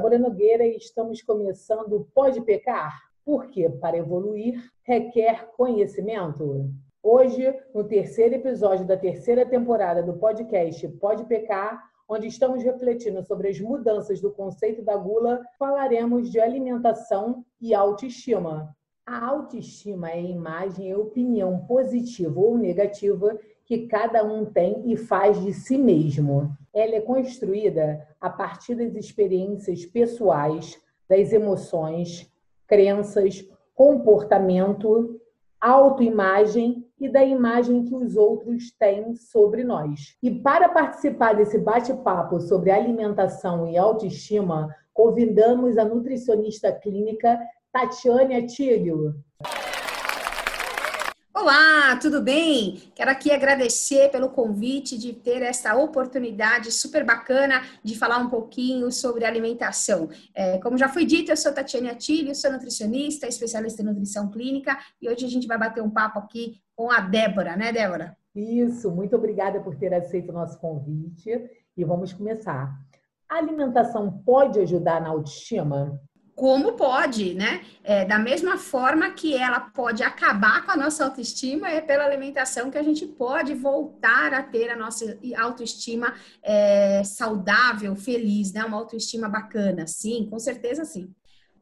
Débora Nogueira e estamos começando o Pode Pecar, porque para evoluir requer conhecimento. Hoje, no terceiro episódio da terceira temporada do podcast Pode Pecar, onde estamos refletindo sobre as mudanças do conceito da gula, falaremos de alimentação e autoestima. A autoestima é a imagem e opinião positiva ou negativa que cada um tem e faz de si mesmo. Ela é construída a partir das experiências pessoais, das emoções, crenças, comportamento, autoimagem e da imagem que os outros têm sobre nós. E para participar desse bate-papo sobre alimentação e autoestima, convidamos a nutricionista clínica Tatiane Atílio. Olá, tudo bem? Quero aqui agradecer pelo convite de ter essa oportunidade super bacana de falar um pouquinho sobre alimentação. É, como já foi dito, eu sou Tatiane Atílio, sou nutricionista, especialista em nutrição clínica e hoje a gente vai bater um papo aqui com a Débora, né, Débora? Isso, muito obrigada por ter aceito o nosso convite e vamos começar. A alimentação pode ajudar na autoestima? Como pode, né? É, da mesma forma que ela pode acabar com a nossa autoestima, é pela alimentação que a gente pode voltar a ter a nossa autoestima é, saudável, feliz, né? Uma autoestima bacana. Sim, com certeza sim.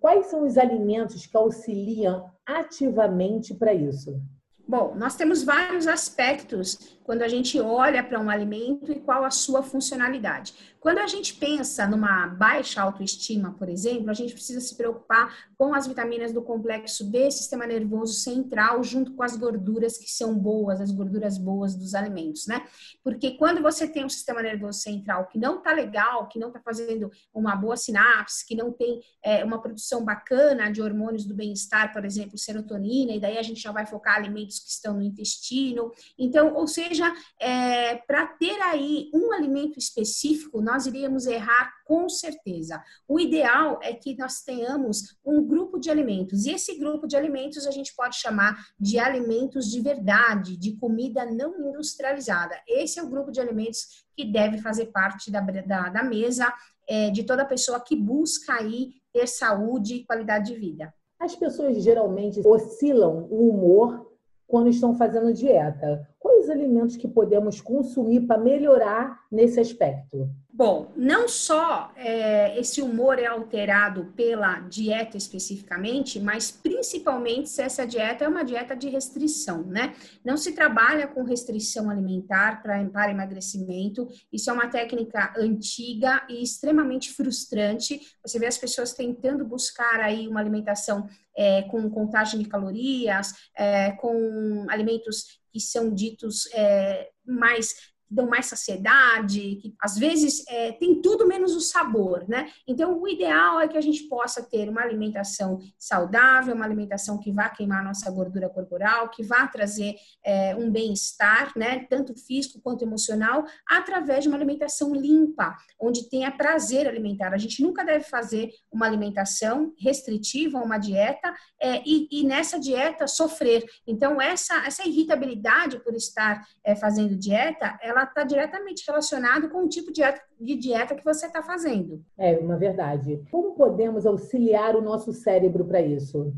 Quais são os alimentos que auxiliam ativamente para isso? Bom, nós temos vários aspectos quando a gente olha para um alimento e qual a sua funcionalidade. Quando a gente pensa numa baixa autoestima, por exemplo, a gente precisa se preocupar com as vitaminas do complexo B, sistema nervoso central, junto com as gorduras que são boas, as gorduras boas dos alimentos, né? Porque quando você tem um sistema nervoso central que não tá legal, que não tá fazendo uma boa sinapse, que não tem é, uma produção bacana de hormônios do bem-estar, por exemplo, serotonina, e daí a gente já vai focar alimentos que estão no intestino. Então, ou seja, seja, é, para ter aí um alimento específico, nós iríamos errar com certeza. O ideal é que nós tenhamos um grupo de alimentos, e esse grupo de alimentos a gente pode chamar de alimentos de verdade, de comida não industrializada. Esse é o grupo de alimentos que deve fazer parte da, da, da mesa é, de toda pessoa que busca aí ter saúde e qualidade de vida. As pessoas geralmente oscilam o humor quando estão fazendo dieta. Alimentos que podemos consumir para melhorar nesse aspecto? Bom, não só é, esse humor é alterado pela dieta especificamente, mas principalmente se essa dieta é uma dieta de restrição, né? Não se trabalha com restrição alimentar pra, para emagrecimento. Isso é uma técnica antiga e extremamente frustrante. Você vê as pessoas tentando buscar aí uma alimentação é, com contagem de calorias, é, com alimentos que são ditos é, mais dão mais saciedade, que às vezes é, tem tudo menos o sabor, né? Então, o ideal é que a gente possa ter uma alimentação saudável, uma alimentação que vá queimar nossa gordura corporal, que vá trazer é, um bem-estar, né? Tanto físico quanto emocional, através de uma alimentação limpa, onde tenha prazer alimentar. A gente nunca deve fazer uma alimentação restritiva, uma dieta, é, e, e, nessa dieta sofrer. Então, essa, essa irritabilidade por estar é, fazendo dieta, ela ela está diretamente relacionada com o tipo de dieta, que você está fazendo. É uma verdade. Como podemos auxiliar o nosso cérebro para isso?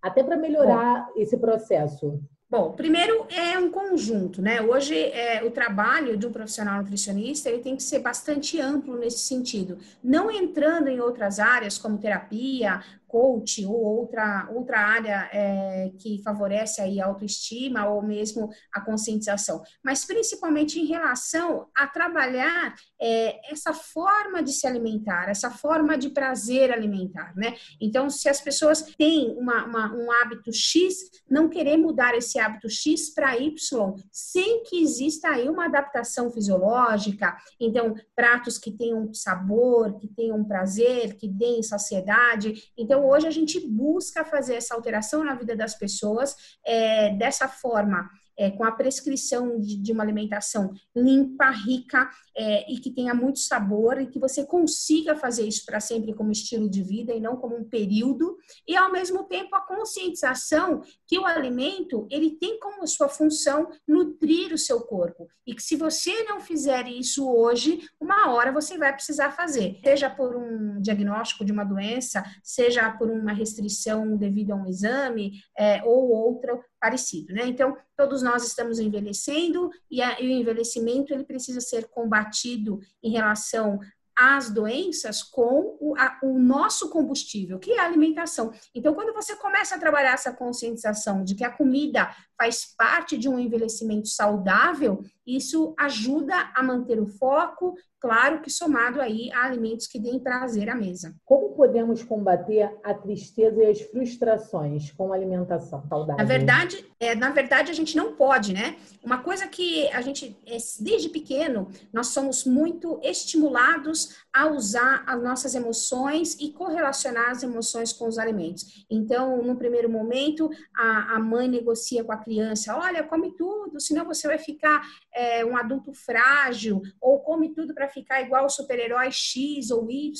Até para melhorar Bom, esse processo. Bom, primeiro é um conjunto, né? Hoje é, o trabalho de um profissional nutricionista ele tem que ser bastante amplo nesse sentido, não entrando em outras áreas como terapia, coach ou outra, outra área é, que favorece aí a autoestima ou mesmo a conscientização, mas principalmente em relação a trabalhar é, essa forma de se alimentar, essa forma de prazer alimentar, né? Então, se as pessoas têm uma, uma, um hábito X, não querer mudar esse hábito X para Y, sem que exista aí uma adaptação fisiológica, então, pratos que tenham sabor, que tenham prazer, que deem saciedade, então, então, hoje a gente busca fazer essa alteração na vida das pessoas é, dessa forma. É, com a prescrição de, de, uma alimentação limpa, rica, é, e que tenha muito sabor e que você consiga fazer isso para sempre como estilo de vida e não como um período. E ao mesmo tempo a conscientização que o alimento ele tem como sua função nutrir o seu corpo e que se você não fizer isso hoje, uma hora você vai precisar fazer, seja por um diagnóstico de uma doença, seja por uma restrição devido a um exame é, ou outro parecido, né? Então, todos nós estamos envelhecendo e, a, e o envelhecimento ele precisa ser combatido em relação as doenças com o, a, o, nosso combustível, que é a alimentação. Então, quando você começa a trabalhar essa conscientização de que a comida faz parte de um envelhecimento saudável, isso ajuda a manter o foco, claro que somado aí a alimentos que deem prazer à mesa. Como podemos combater a tristeza e as frustrações com alimentação saudável? Na verdade, é, na verdade a gente não pode, né? Uma coisa que a gente é, desde pequeno nós somos muito estimulados a usar as nossas emoções e correlacionar as emoções com os alimentos. Então, no primeiro momento, a, a mãe negocia com a criança: olha, come tudo, senão você vai ficar é, um adulto frágil, ou come tudo para ficar igual o super-herói X ou Y.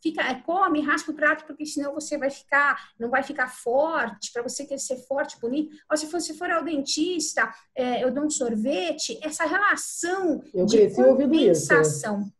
Fica, é, come, raspa o prato, porque senão você vai ficar, não vai ficar forte, para você querer ser forte, bonito. Ou se você for ao dentista, é, eu dou um sorvete, essa relação eu de compensação.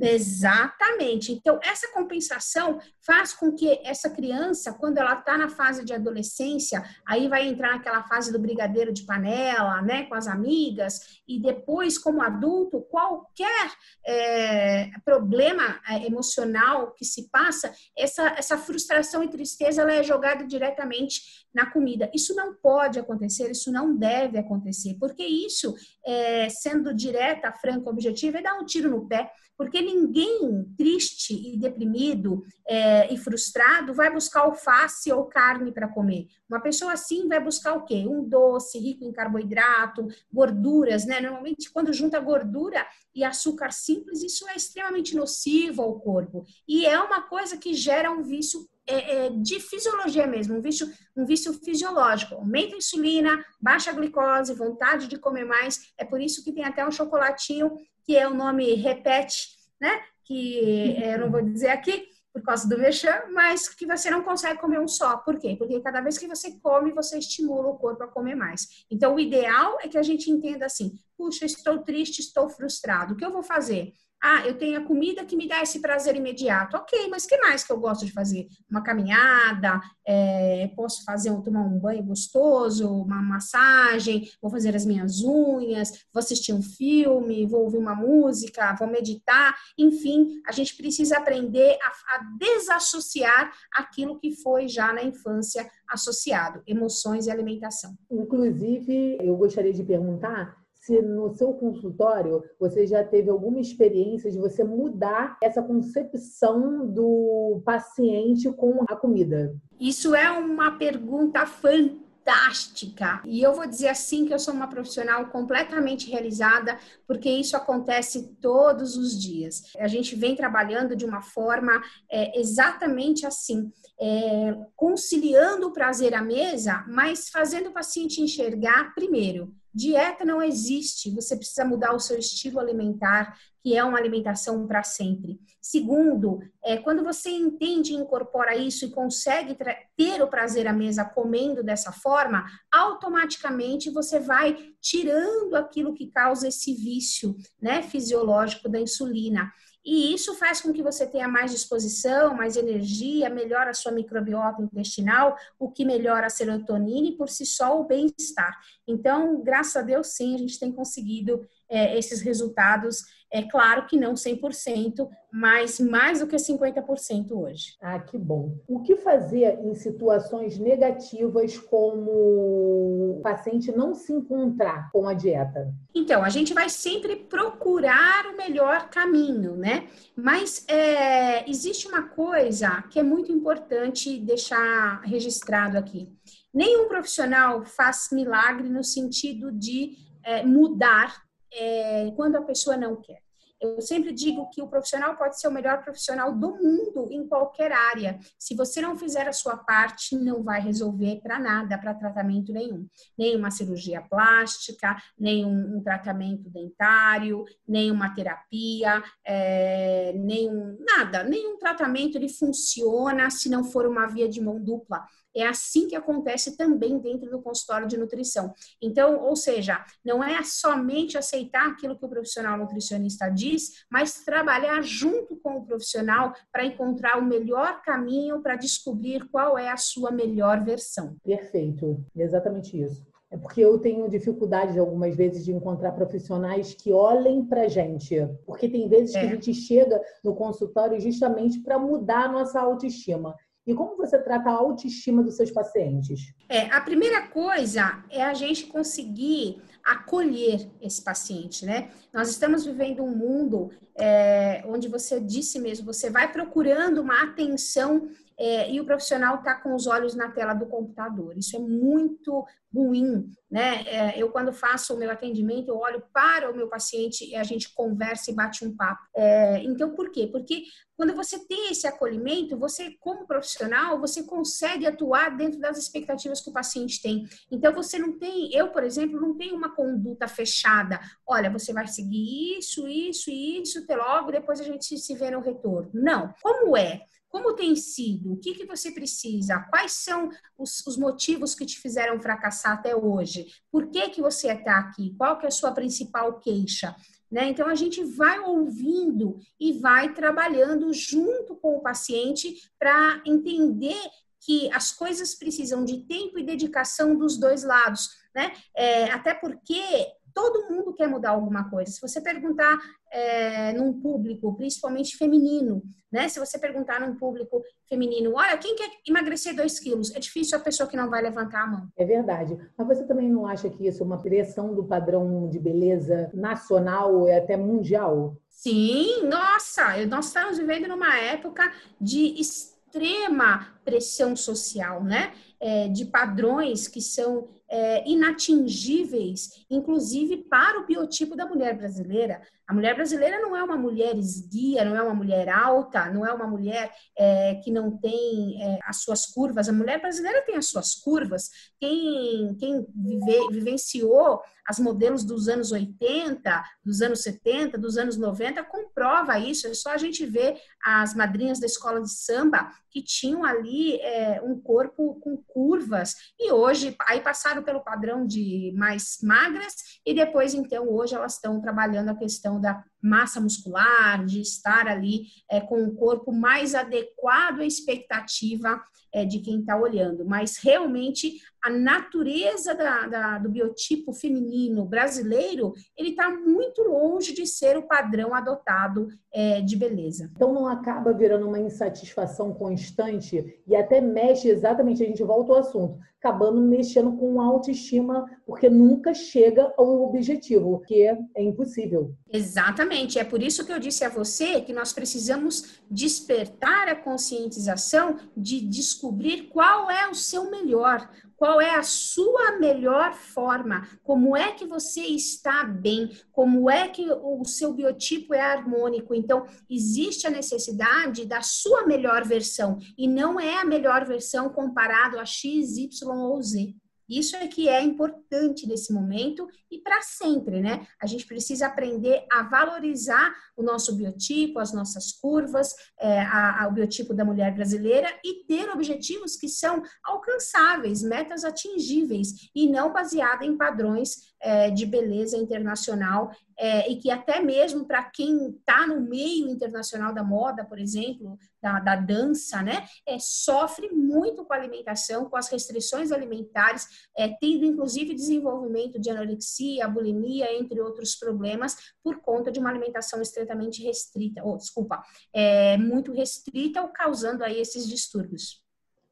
Exatamente. Então, essa compensação faz com que essa criança, quando ela está na fase de adolescência, aí vai entrar naquela fase do brigadeiro de panela, né, com as amigas, e depois, como adulto, qualquer é, problema é, emocional que se passa, essa, essa frustração e tristeza ela é jogada diretamente na comida. Isso não pode acontecer, isso não deve acontecer, porque isso, é, sendo direta, franca, objetiva, é dar um tiro no pé porque ninguém triste e deprimido é, e frustrado vai buscar alface ou carne para comer. Uma pessoa assim vai buscar o quê? Um doce rico em carboidrato, gorduras, né? Normalmente, quando junta gordura e açúcar simples, isso é extremamente nocivo ao corpo. E é uma coisa que gera um vício é, é, de fisiologia mesmo, um vício, um vício fisiológico. Aumenta a insulina, baixa a glicose, vontade de comer mais. É por isso que tem até um chocolatinho que é o nome Repete, né? Que é, eu não vou dizer aqui por causa do vexame, mas que você não consegue comer um só. Por quê? Porque cada vez que você come, você estimula o corpo a comer mais. Então, o ideal é que a gente entenda assim: puxa, estou triste, estou frustrado. O que eu vou fazer? Ah, eu tenho a comida que me dá esse prazer imediato. Ok, mas que mais que eu gosto de fazer? Uma caminhada, é, posso fazer tomar um banho gostoso, uma massagem, vou fazer as minhas unhas, vou assistir um filme, vou ouvir uma música, vou meditar. Enfim, a gente precisa aprender a, a desassociar aquilo que foi já na infância associado, emoções e alimentação. Inclusive, eu gostaria de perguntar se no seu consultório você já teve alguma experiência de você mudar essa concepção do paciente com a comida. Isso é uma pergunta fantástica. E eu vou dizer assim que eu sou uma profissional completamente realizada, porque isso acontece todos os dias. A gente vem trabalhando de uma forma é, exatamente assim, é, conciliando o prazer à mesa, mas fazendo o paciente enxergar, primeiro, Dieta não existe, você precisa mudar o seu estilo alimentar, que é uma alimentação para sempre. Segundo, é, quando você entende e incorpora isso e consegue ter o prazer à mesa comendo dessa forma, automaticamente você vai tirando aquilo que causa esse vício né, fisiológico da insulina. E isso faz com que você tenha mais disposição, mais energia, melhora a sua microbiota intestinal, o que melhora a serotonina e por si só o bem-estar. Então, graças a Deus, sim, a gente tem conseguido é, esses resultados. É claro que não 100%, mas mais do que 50% hoje. Ah, que bom. O que fazer em situações negativas como o paciente não se encontrar com a dieta? Então, a gente vai sempre procurar o melhor caminho, né? Mas é, existe uma coisa que é muito importante deixar registrado aqui. Nenhum profissional faz milagre no sentido de é, mudar é, quando a pessoa não quer. Eu sempre digo que o profissional pode ser o melhor profissional do mundo em qualquer área. Se você não fizer a sua parte, não vai resolver para nada, para tratamento nenhum. Nem uma cirurgia plástica, nem um, tratamento dentário, nem uma terapia, é, nem um, nada. Nenhum tratamento ele funciona se não for uma via de mão dupla. É assim que acontece também dentro do consultório de nutrição. Então, ou seja, não é somente aceitar aquilo que o profissional nutricionista diz, mas trabalhar junto com o profissional para encontrar o melhor caminho para descobrir qual é a sua melhor versão. Perfeito, exatamente isso. É porque eu tenho dificuldade algumas vezes de encontrar profissionais que olhem para gente. Porque tem vezes é. que a gente chega no consultório justamente para mudar a nossa autoestima. E como você trata a autoestima dos seus pacientes? É, a primeira coisa é a gente conseguir acolher esse paciente, né? Nós estamos vivendo um mundo é, onde você disse mesmo, você vai procurando uma atenção é, e o profissional está com os olhos na tela do computador. Isso é muito ruim, né? É, eu, quando faço o meu atendimento, eu olho para o meu paciente e a gente conversa e bate um papo. É, então, por quê? Porque quando você tem esse acolhimento, você, como profissional, você consegue atuar dentro das expectativas que o paciente tem. Então, você não tem, eu, por exemplo, não tenho uma conduta fechada. Olha, você vai seguir isso, isso e isso, até logo, depois a gente se vê no retorno. Não. Como é? Como tem sido? O que, que você precisa? Quais são os, os motivos que te fizeram fracassar até hoje? Por que, que você está aqui? Qual que é a sua principal queixa? Né? Então, a gente vai ouvindo e vai trabalhando junto com o paciente para entender que as coisas precisam de tempo e dedicação dos dois lados, né? É, até porque todo mundo quer mudar alguma coisa. Se você perguntar é, num público, principalmente feminino, né? Se você perguntar num público feminino, olha, quem quer emagrecer 2 quilos? É difícil a pessoa que não vai levantar a mão. É verdade. Mas você também não acha que isso é uma pressão do padrão de beleza nacional e até mundial? Sim, nossa, nós estamos vivendo numa época de extrema pressão social, né? É, de padrões que são é, inatingíveis, inclusive para o biotipo da mulher brasileira. A mulher brasileira não é uma mulher esguia, não é uma mulher alta, não é uma mulher é, que não tem é, as suas curvas. A mulher brasileira tem as suas curvas. Quem, quem vive, vivenciou as modelos dos anos 80, dos anos 70, dos anos 90, comprova isso. É só a gente ver as madrinhas da escola de samba que tinham ali é, um corpo com curvas e hoje aí passaram pelo padrão de mais magras e depois então hoje elas estão trabalhando a questão da massa muscular, de estar ali é, com um corpo mais adequado à expectativa é, de quem está olhando. Mas realmente a natureza da, da, do biotipo feminino brasileiro, ele está muito longe de ser o padrão adotado é, de beleza. Então não acaba virando uma insatisfação constante e até mexe exatamente, a gente volta ao assunto, acabando mexendo com autoestima, porque nunca chega ao objetivo, que é impossível. Exatamente, é por isso que eu disse a você que nós precisamos despertar a conscientização de descobrir qual é o seu melhor, qual é a sua melhor forma, como é que você está bem, como é que o seu biotipo é harmônico. Então, existe a necessidade da sua melhor versão e não é a melhor versão comparado a X, Y ou Z. Isso é que é importante nesse momento e para sempre, né? A gente precisa aprender a valorizar o nosso biotipo, as nossas curvas, é, a, a, o biotipo da mulher brasileira e ter objetivos que são alcançáveis, metas atingíveis e não baseada em padrões é, de beleza internacional é, e que até mesmo para quem está no meio internacional da moda, por exemplo, da, da, dança, né, é, sofre muito com a alimentação, com as restrições alimentares, é, tendo inclusive desenvolvimento de anorexia, bulimia, entre outros problemas, por conta de uma alimentação estritamente restrita, ou desculpa, é, muito restrita, ou causando aí esses distúrbios.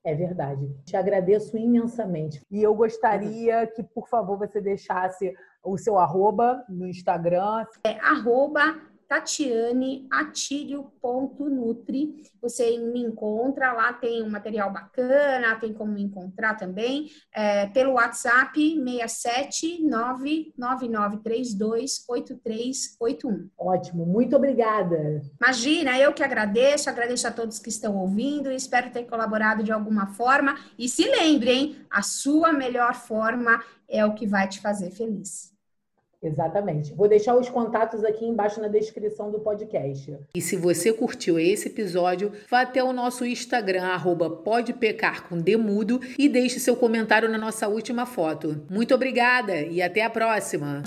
É verdade. Te agradeço imensamente. E eu gostaria que, por favor, você deixasse o seu arroba no Instagram. É arroba tatianeatílio.nutri. Você me encontra lá, tem um material bacana, tem como me encontrar também, é, pelo WhatsApp 67999328381. Ótimo, muito obrigada. Imagina, eu que agradeço, agradeço a todos que estão ouvindo, espero ter colaborado de alguma forma. E se lembrem, a sua melhor forma é o que vai te fazer feliz. Exatamente. Vou deixar os contatos aqui embaixo na descrição do podcast. E se você curtiu esse episódio, vá até o nosso Instagram, arroba e deixe seu comentário na nossa última foto. Muito obrigada e até a próxima!